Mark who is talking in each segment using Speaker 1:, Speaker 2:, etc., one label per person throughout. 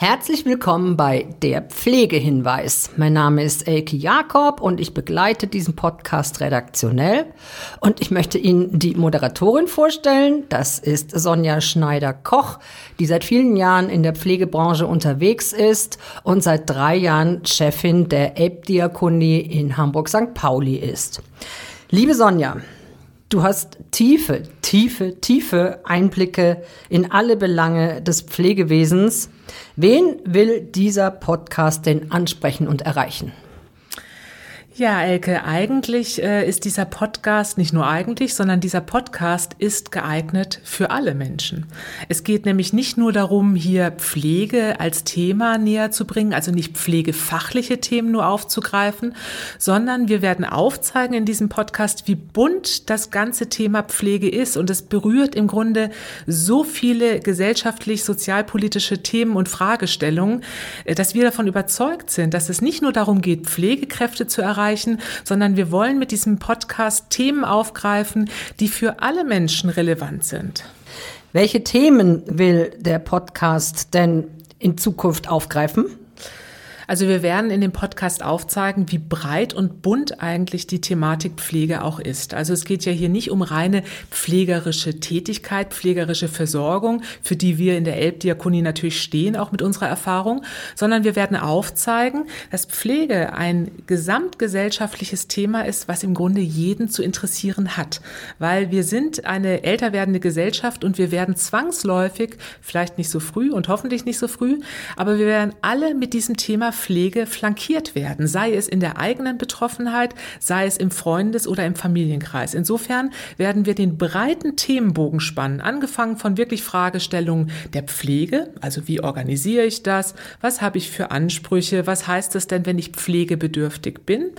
Speaker 1: Herzlich willkommen bei der Pflegehinweis. Mein Name ist Elke Jakob und ich begleite diesen Podcast redaktionell. Und ich möchte Ihnen die Moderatorin vorstellen. Das ist Sonja Schneider-Koch, die seit vielen Jahren in der Pflegebranche unterwegs ist und seit drei Jahren Chefin der Elbdiakonie in Hamburg-St. Pauli ist. Liebe Sonja, Du hast tiefe, tiefe, tiefe Einblicke in alle Belange des Pflegewesens. Wen will dieser Podcast denn ansprechen und erreichen?
Speaker 2: Ja, Elke, eigentlich äh, ist dieser Podcast nicht nur eigentlich, sondern dieser Podcast ist geeignet für alle Menschen. Es geht nämlich nicht nur darum, hier Pflege als Thema näher zu bringen, also nicht pflegefachliche Themen nur aufzugreifen, sondern wir werden aufzeigen in diesem Podcast, wie bunt das ganze Thema Pflege ist. Und es berührt im Grunde so viele gesellschaftlich-sozialpolitische Themen und Fragestellungen, äh, dass wir davon überzeugt sind, dass es nicht nur darum geht, Pflegekräfte zu erreichen, erreichen, sondern wir wollen mit diesem Podcast Themen aufgreifen, die für alle Menschen relevant sind.
Speaker 1: Welche Themen will der Podcast denn in Zukunft aufgreifen?
Speaker 2: Also wir werden in dem Podcast aufzeigen, wie breit und bunt eigentlich die Thematik Pflege auch ist. Also es geht ja hier nicht um reine pflegerische Tätigkeit, pflegerische Versorgung, für die wir in der Elbdiakonie natürlich stehen, auch mit unserer Erfahrung, sondern wir werden aufzeigen, dass Pflege ein gesamtgesellschaftliches Thema ist, was im Grunde jeden zu interessieren hat. Weil wir sind eine älter werdende Gesellschaft und wir werden zwangsläufig, vielleicht nicht so früh und hoffentlich nicht so früh, aber wir werden alle mit diesem Thema Pflege flankiert werden, sei es in der eigenen Betroffenheit, sei es im Freundes- oder im Familienkreis. Insofern werden wir den breiten Themenbogen spannen, angefangen von wirklich Fragestellungen der Pflege, also wie organisiere ich das, was habe ich für Ansprüche, was heißt es denn, wenn ich pflegebedürftig bin.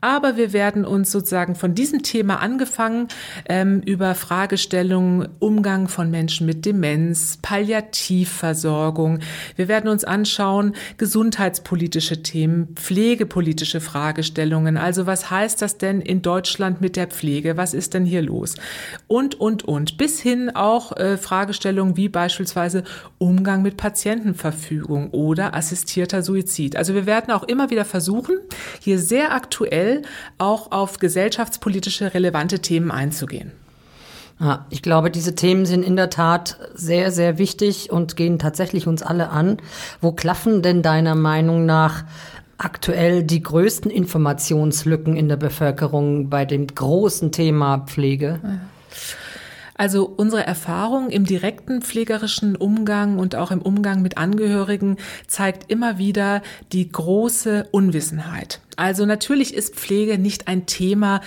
Speaker 2: Aber wir werden uns sozusagen von diesem Thema angefangen ähm, über Fragestellungen Umgang von Menschen mit Demenz, Palliativversorgung. Wir werden uns anschauen Gesundheitspolitik, sozialpolitische Themen, pflegepolitische Fragestellungen. Also was heißt das denn in Deutschland mit der Pflege? Was ist denn hier los? Und, und, und. Bis hin auch äh, Fragestellungen wie beispielsweise Umgang mit Patientenverfügung oder assistierter Suizid. Also wir werden auch immer wieder versuchen, hier sehr aktuell auch auf gesellschaftspolitische relevante Themen einzugehen.
Speaker 1: Ja, ich glaube, diese Themen sind in der Tat sehr, sehr wichtig und gehen tatsächlich uns alle an. Wo klaffen denn deiner Meinung nach aktuell die größten Informationslücken in der Bevölkerung bei dem großen Thema Pflege?
Speaker 2: Also unsere Erfahrung im direkten pflegerischen Umgang und auch im Umgang mit Angehörigen zeigt immer wieder die große Unwissenheit. Also natürlich ist Pflege nicht ein Thema,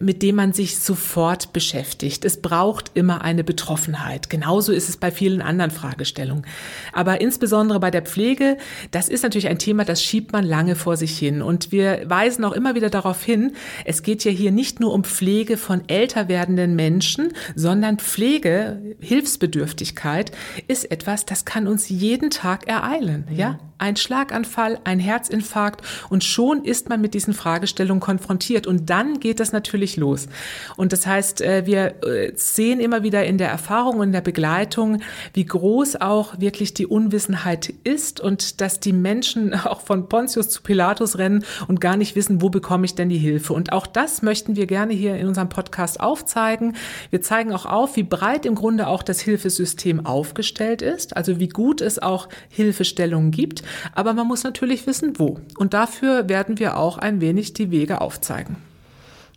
Speaker 2: mit dem man sich sofort beschäftigt. Es braucht immer eine Betroffenheit. Genauso ist es bei vielen anderen Fragestellungen. Aber insbesondere bei der Pflege, das ist natürlich ein Thema, das schiebt man lange vor sich hin. Und wir weisen auch immer wieder darauf hin, es geht ja hier nicht nur um Pflege von älter werdenden Menschen, sondern Pflege, Hilfsbedürftigkeit ist etwas, das kann uns jeden Tag ereilen. Ja, ein Schlaganfall, ein Herzinfarkt und schon ist man mit diesen Fragestellungen konfrontiert. Und dann geht das natürlich los. Und das heißt, äh, wir äh, sehen immer wieder in der Erfahrung und in der Begleitung, wie groß auch wirklich die Unwissenheit ist und dass die Menschen auch von Pontius zu Pilatus rennen und gar nicht wissen, wo bekomme ich denn die Hilfe. Und auch das möchten wir gerne hier in unserem Podcast aufzeigen. Wir zeigen auch auf, wie breit im Grunde auch das Hilfesystem aufgestellt ist, also wie gut es auch Hilfestellungen gibt. Aber man muss natürlich wissen, wo. Und dafür werden wir auch ein wenig die Wege aufzeigen.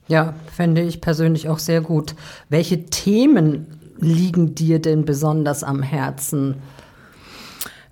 Speaker 1: Ja, fände ich persönlich auch sehr gut. Welche Themen liegen dir denn besonders am Herzen?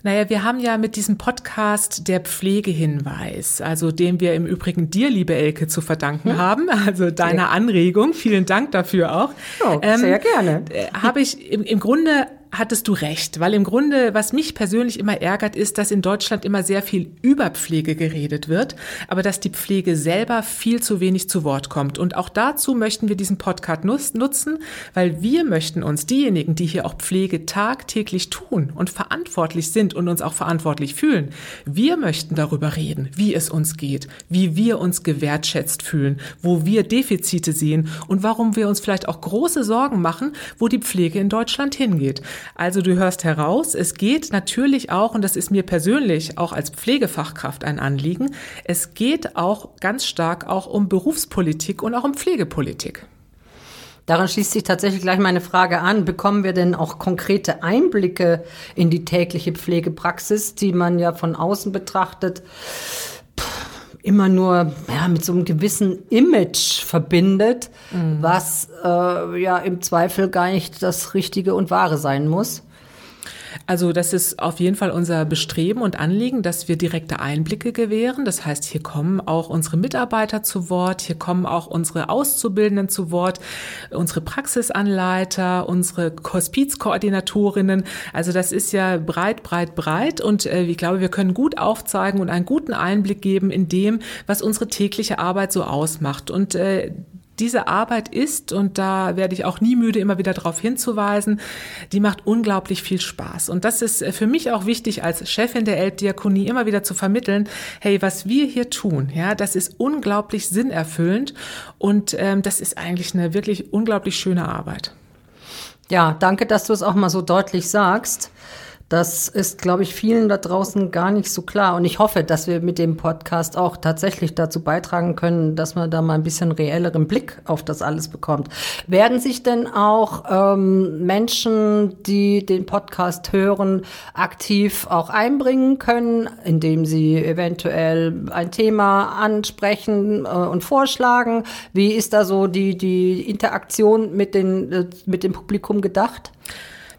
Speaker 2: Naja, wir haben ja mit diesem Podcast der Pflegehinweis, also dem wir im Übrigen dir, liebe Elke, zu verdanken hm. haben, also deiner Anregung. Vielen Dank dafür auch.
Speaker 1: Oh, sehr ähm, gerne.
Speaker 2: Äh, Habe ich im, im Grunde hattest du recht, weil im Grunde, was mich persönlich immer ärgert, ist, dass in Deutschland immer sehr viel über Pflege geredet wird, aber dass die Pflege selber viel zu wenig zu Wort kommt. Und auch dazu möchten wir diesen Podcast nutzen, weil wir möchten uns, diejenigen, die hier auch Pflege tagtäglich tun und verantwortlich sind und uns auch verantwortlich fühlen, wir möchten darüber reden, wie es uns geht, wie wir uns gewertschätzt fühlen, wo wir Defizite sehen und warum wir uns vielleicht auch große Sorgen machen, wo die Pflege in Deutschland hingeht. Also du hörst heraus, es geht natürlich auch, und das ist mir persönlich auch als Pflegefachkraft ein Anliegen, es geht auch ganz stark auch um Berufspolitik und auch um Pflegepolitik.
Speaker 1: Daran schließt sich tatsächlich gleich meine Frage an. Bekommen wir denn auch konkrete Einblicke in die tägliche Pflegepraxis, die man ja von außen betrachtet immer nur ja, mit so einem gewissen Image verbindet, mhm. was äh, ja im Zweifel gar nicht das Richtige und Wahre sein muss?
Speaker 2: Also das ist auf jeden Fall unser Bestreben und Anliegen, dass wir direkte Einblicke gewähren. Das heißt, hier kommen auch unsere Mitarbeiter zu Wort, hier kommen auch unsere Auszubildenden zu Wort, unsere Praxisanleiter, unsere Hospizkoordinatorinnen. Also das ist ja breit, breit, breit und äh, ich glaube, wir können gut aufzeigen und einen guten Einblick geben in dem, was unsere tägliche Arbeit so ausmacht. Und äh, diese Arbeit ist, und da werde ich auch nie müde, immer wieder darauf hinzuweisen, die macht unglaublich viel Spaß. Und das ist für mich auch wichtig, als Chefin der Elbdiakonie immer wieder zu vermitteln, hey, was wir hier tun, ja, das ist unglaublich sinnerfüllend und ähm, das ist eigentlich eine wirklich unglaublich schöne Arbeit.
Speaker 1: Ja, danke, dass du es auch mal so deutlich sagst. Das ist, glaube ich, vielen da draußen gar nicht so klar. Und ich hoffe, dass wir mit dem Podcast auch tatsächlich dazu beitragen können, dass man da mal ein bisschen reelleren Blick auf das alles bekommt. Werden sich denn auch ähm, Menschen, die den Podcast hören, aktiv auch einbringen können, indem sie eventuell ein Thema ansprechen äh, und vorschlagen? Wie ist da so die, die Interaktion mit, den, äh, mit dem Publikum gedacht?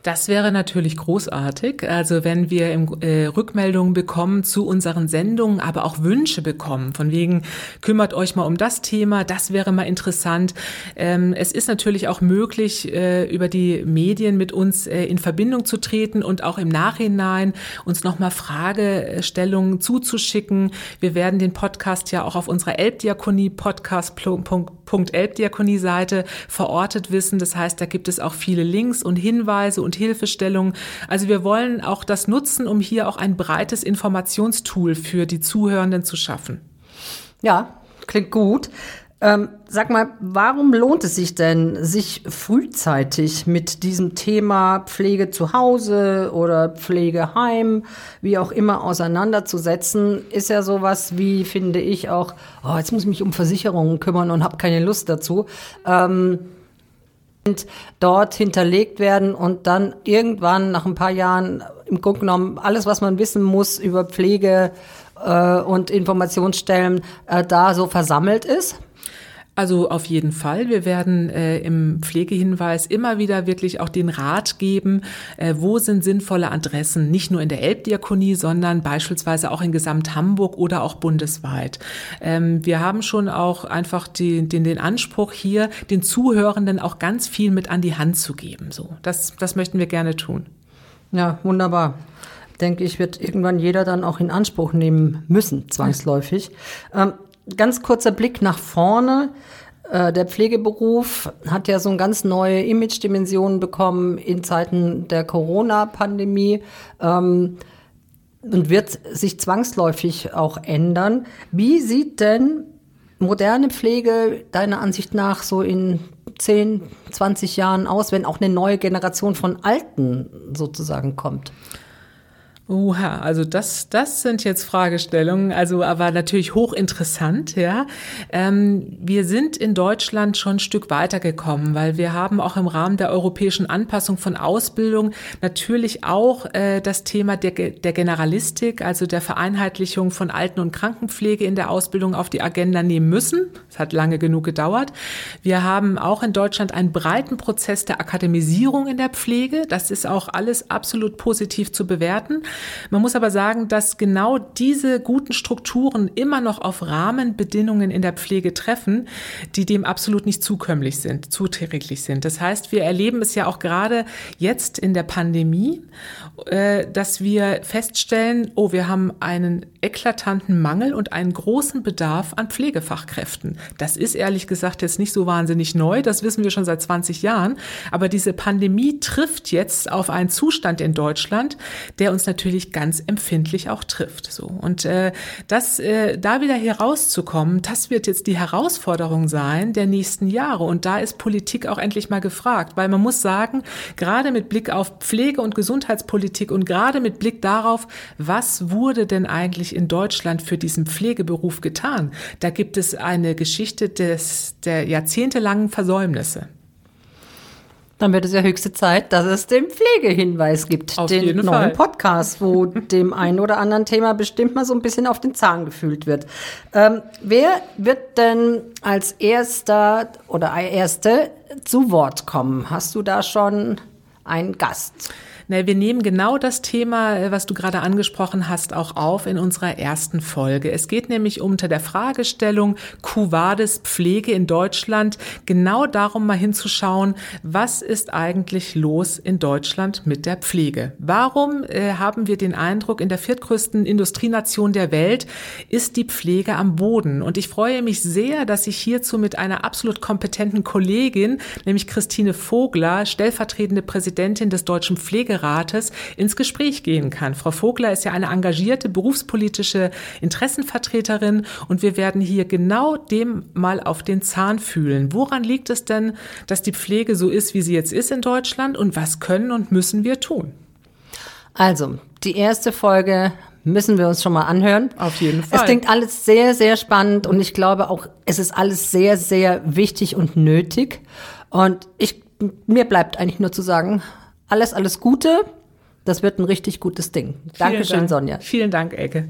Speaker 2: Das wäre natürlich großartig. Also wenn wir im, äh, Rückmeldungen bekommen zu unseren Sendungen, aber auch Wünsche bekommen, von wegen kümmert euch mal um das Thema, das wäre mal interessant. Ähm, es ist natürlich auch möglich, äh, über die Medien mit uns äh, in Verbindung zu treten und auch im Nachhinein uns nochmal Fragestellungen zuzuschicken. Wir werden den Podcast ja auch auf unserer Elbdiakonie podcast.elbdiakonie-Seite verortet wissen. Das heißt, da gibt es auch viele Links und Hinweise und Hilfestellung. Also wir wollen auch das nutzen, um hier auch ein breites Informationstool für die Zuhörenden zu schaffen.
Speaker 1: Ja, klingt gut. Ähm, sag mal, warum lohnt es sich denn, sich frühzeitig mit diesem Thema Pflege zu Hause oder Pflegeheim, wie auch immer, auseinanderzusetzen? Ist ja sowas wie, finde ich, auch, oh, jetzt muss ich mich um Versicherungen kümmern und habe keine Lust dazu. Ähm, dort hinterlegt werden und dann irgendwann nach ein paar Jahren im Grunde genommen alles, was man wissen muss über Pflege äh, und Informationsstellen, äh, da so versammelt ist?
Speaker 2: Also auf jeden Fall. Wir werden äh, im Pflegehinweis immer wieder wirklich auch den Rat geben, äh, wo sind sinnvolle Adressen, nicht nur in der Elbdiakonie, sondern beispielsweise auch in Gesamt Hamburg oder auch bundesweit. Ähm, wir haben schon auch einfach die, den, den Anspruch hier, den Zuhörenden auch ganz viel mit an die Hand zu geben. So, das, das möchten wir gerne tun.
Speaker 1: Ja, wunderbar denke ich, wird irgendwann jeder dann auch in Anspruch nehmen müssen, zwangsläufig. Ähm, ganz kurzer Blick nach vorne. Äh, der Pflegeberuf hat ja so eine ganz neue Image-Dimension bekommen in Zeiten der Corona-Pandemie ähm, und wird sich zwangsläufig auch ändern. Wie sieht denn moderne Pflege deiner Ansicht nach so in 10, 20 Jahren aus, wenn auch eine neue Generation von Alten sozusagen kommt?
Speaker 2: Oha, also das, das sind jetzt Fragestellungen, also aber natürlich hochinteressant, ja. Ähm, wir sind in Deutschland schon ein Stück weitergekommen, weil wir haben auch im Rahmen der europäischen Anpassung von Ausbildung natürlich auch äh, das Thema der, der Generalistik, also der Vereinheitlichung von Alten- und Krankenpflege in der Ausbildung auf die Agenda nehmen müssen. Es hat lange genug gedauert. Wir haben auch in Deutschland einen breiten Prozess der Akademisierung in der Pflege. Das ist auch alles absolut positiv zu bewerten. Man muss aber sagen, dass genau diese guten Strukturen immer noch auf Rahmenbedingungen in der Pflege treffen, die dem absolut nicht zukömmlich sind, zuträglich sind. Das heißt, wir erleben es ja auch gerade jetzt in der Pandemie, äh, dass wir feststellen, oh, wir haben einen eklatanten Mangel und einen großen Bedarf an Pflegefachkräften. Das ist ehrlich gesagt jetzt nicht so wahnsinnig neu, das wissen wir schon seit 20 Jahren, aber diese Pandemie trifft jetzt auf einen Zustand in Deutschland, der uns natürlich natürlich ganz empfindlich auch trifft. So und äh, das äh, da wieder herauszukommen, das wird jetzt die Herausforderung sein der nächsten Jahre. Und da ist Politik auch endlich mal gefragt, weil man muss sagen, gerade mit Blick auf Pflege und Gesundheitspolitik und gerade mit Blick darauf, was wurde denn eigentlich in Deutschland für diesen Pflegeberuf getan? Da gibt es eine Geschichte des der jahrzehntelangen Versäumnisse.
Speaker 1: Dann wird es ja höchste Zeit, dass es den Pflegehinweis gibt,
Speaker 2: Auf
Speaker 1: den neuen
Speaker 2: Fall.
Speaker 1: Podcast, wo dem einen oder anderen Thema bestimmt mal so ein bisschen auf den Zahn gefühlt wird. Ähm, wer wird denn als erster oder erste zu Wort kommen? Hast du da schon einen Gast?
Speaker 2: Na, wir nehmen genau das Thema, äh, was du gerade angesprochen hast, auch auf in unserer ersten Folge. Es geht nämlich unter der Fragestellung Cuvades Pflege in Deutschland genau darum, mal hinzuschauen, was ist eigentlich los in Deutschland mit der Pflege? Warum äh, haben wir den Eindruck, in der viertgrößten Industrienation der Welt ist die Pflege am Boden? Und ich freue mich sehr, dass ich hierzu mit einer absolut kompetenten Kollegin, nämlich Christine Vogler, stellvertretende Präsidentin des Deutschen Pflegerates, ins Gespräch gehen kann. Frau Vogler ist ja eine engagierte berufspolitische Interessenvertreterin und wir werden hier genau dem mal auf den Zahn fühlen. Woran liegt es denn, dass die Pflege so ist, wie sie jetzt ist in Deutschland und was können und müssen wir tun?
Speaker 1: Also, die erste Folge müssen wir uns schon mal anhören.
Speaker 2: Auf jeden Fall.
Speaker 1: Es klingt alles sehr, sehr spannend und ich glaube auch, es ist alles sehr, sehr wichtig und nötig. Und ich, mir bleibt eigentlich nur zu sagen, alles, alles Gute. Das wird ein richtig gutes Ding. Dankeschön,
Speaker 2: Dank.
Speaker 1: Sonja.
Speaker 2: Vielen Dank, Elke.